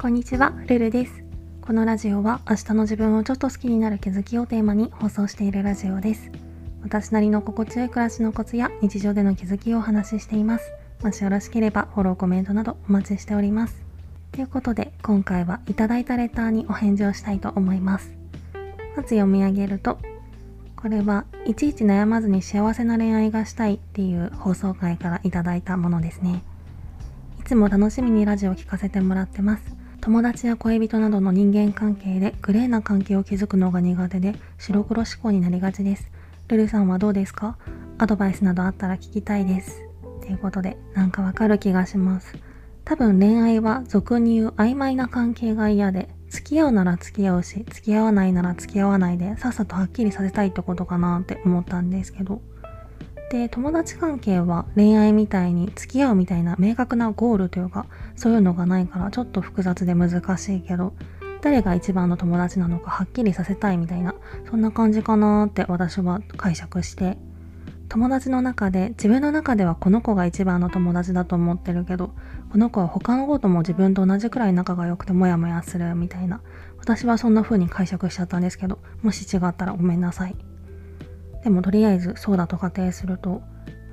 こんにちは、ルルです。このラジオは明日の自分をちょっと好きになる気づきをテーマに放送しているラジオです。私なりの心地よい暮らしのコツや日常での気づきをお話ししています。もしよろしければフォロー、コメントなどお待ちしております。ということで、今回はいただいたレターにお返事をしたいと思います。まず読み上げると、これはいちいち悩まずに幸せな恋愛がしたいっていう放送回からいただいたものですね。いつも楽しみにラジオを聴かせてもらってます。友達や恋人などの人間関係でグレーな関係を築くのが苦手で白黒思考になりがちです。ルルさんはどうですか？アドバイスなどあったら聞きたいです。ということで、なんかわかる気がします。多分恋愛は俗に言う曖昧な関係が嫌で、付き合うなら付き合うし、付き合わないなら付き合わないで、さっさとはっきりさせたいってことかなって思ったんですけど。で友達関係は恋愛みたいに付き合うみたいな明確なゴールというかそういうのがないからちょっと複雑で難しいけど誰が一番の友達なのかはっきりさせたいみたいなそんな感じかなって私は解釈して友達の中で自分の中ではこの子が一番の友達だと思ってるけどこの子は他の子とも自分と同じくらい仲が良くてモヤモヤするみたいな私はそんな風に解釈しちゃったんですけどもし違ったらごめんなさい。でもとりあえずそうだと仮定すると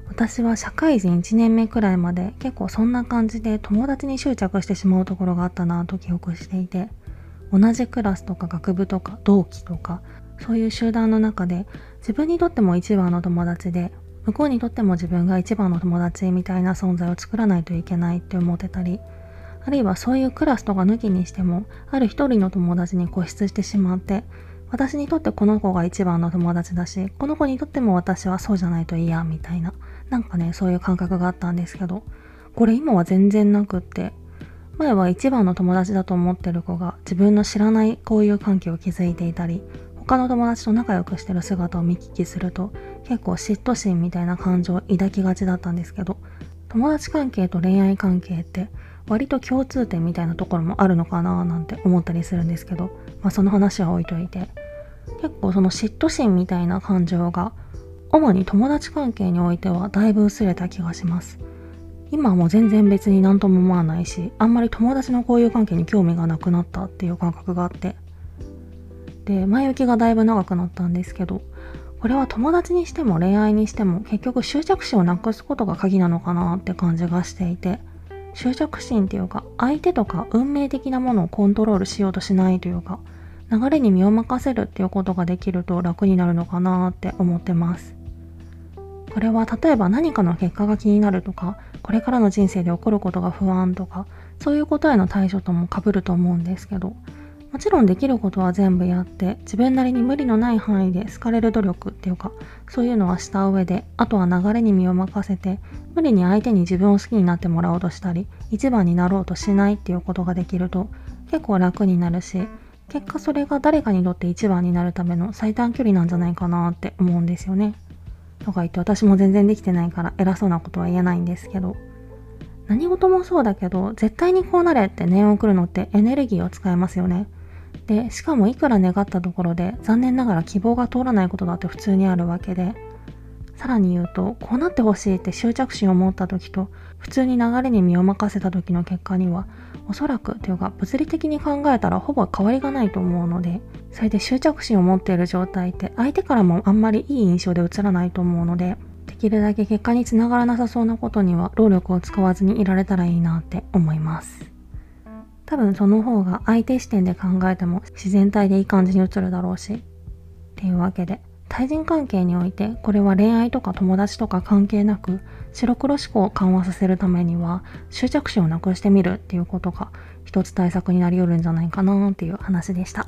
私は社会人1年目くらいまで結構そんな感じで友達に執着してしまうところがあったなと記憶していて同じクラスとか学部とか同期とかそういう集団の中で自分にとっても一番の友達で向こうにとっても自分が一番の友達みたいな存在を作らないといけないって思ってたりあるいはそういうクラスとか抜きにしてもある一人の友達に固執してしまって私にとってこの子が一番の友達だし、この子にとっても私はそうじゃないといいや、みたいな。なんかね、そういう感覚があったんですけど、これ今は全然なくって、前は一番の友達だと思ってる子が自分の知らない交友関係を築いていたり、他の友達と仲良くしてる姿を見聞きすると、結構嫉妬心みたいな感情を抱きがちだったんですけど、友達関係と恋愛関係って割と共通点みたいなところもあるのかななんて思ったりするんですけど、まあ、その話は置いといて。結構その嫉妬心みたいな感情が主に友達関係においてはだいぶ薄れた気がします。今はもう全然別に何とも思わないしあんまり友達の交友関係に興味がなくなったっていう感覚があって。で前置きがだいぶ長くなったんですけどこれは友達にしても恋愛にしても結局執着心をなくすことが鍵なのかなって感じがしていて。執着心っていうか相手とか運命的なものをコントロールしようとしないというか流れに身を任せるっていうことができると楽になるのかなって思ってます。これは例えば何かの結果が気になるとかこれからの人生で起こることが不安とかそういうことへの対処ともかぶると思うんですけどもちろんできることは全部やって自分なりに無理のない範囲で好かれる努力っていうかそういうのはした上であとは流れに身を任せて無理に相手に自分を好きになってもらおうとしたり一番になろうとしないっていうことができると結構楽になるし結果それが誰かにとって一番になるための最短距離なんじゃないかなって思うんですよね。とか言って私も全然できてないから偉そうなことは言えないんですけど何事もそうだけど絶対にこうなれって念を送るのってエネルギーを使いますよね。でしかもいくら願ったところで残念ながら希望が通らないことだって普通にあるわけでさらに言うとこうなってほしいって執着心を持った時と普通に流れに身を任せた時の結果にはおそらくというか物理的に考えたらほぼ変わりがないと思うのでそれで執着心を持っている状態って相手からもあんまりいい印象で映らないと思うのでできるだけ結果につながらなさそうなことには労力を使わずにいられたらいいなって思います。多分その方が相手視点で考えても自然体でいい感じに映るだろうし。っていうわけで、対人関係においてこれは恋愛とか友達とか関係なく白黒思考を緩和させるためには執着心をなくしてみるっていうことが一つ対策になり得るんじゃないかなっていう話でした。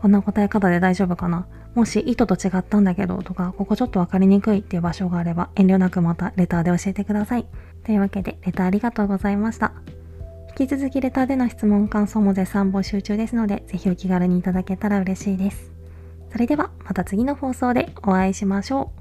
こんな答え方で大丈夫かな？もし意図と違ったんだけどとかここちょっとわかりにくいっていう場所があれば遠慮なくまたレターで教えてください。というわけでレターありがとうございました。引き続きレターでの質問感想も絶賛募集中ですので、ぜひお気軽にいただけたら嬉しいです。それではまた次の放送でお会いしましょう。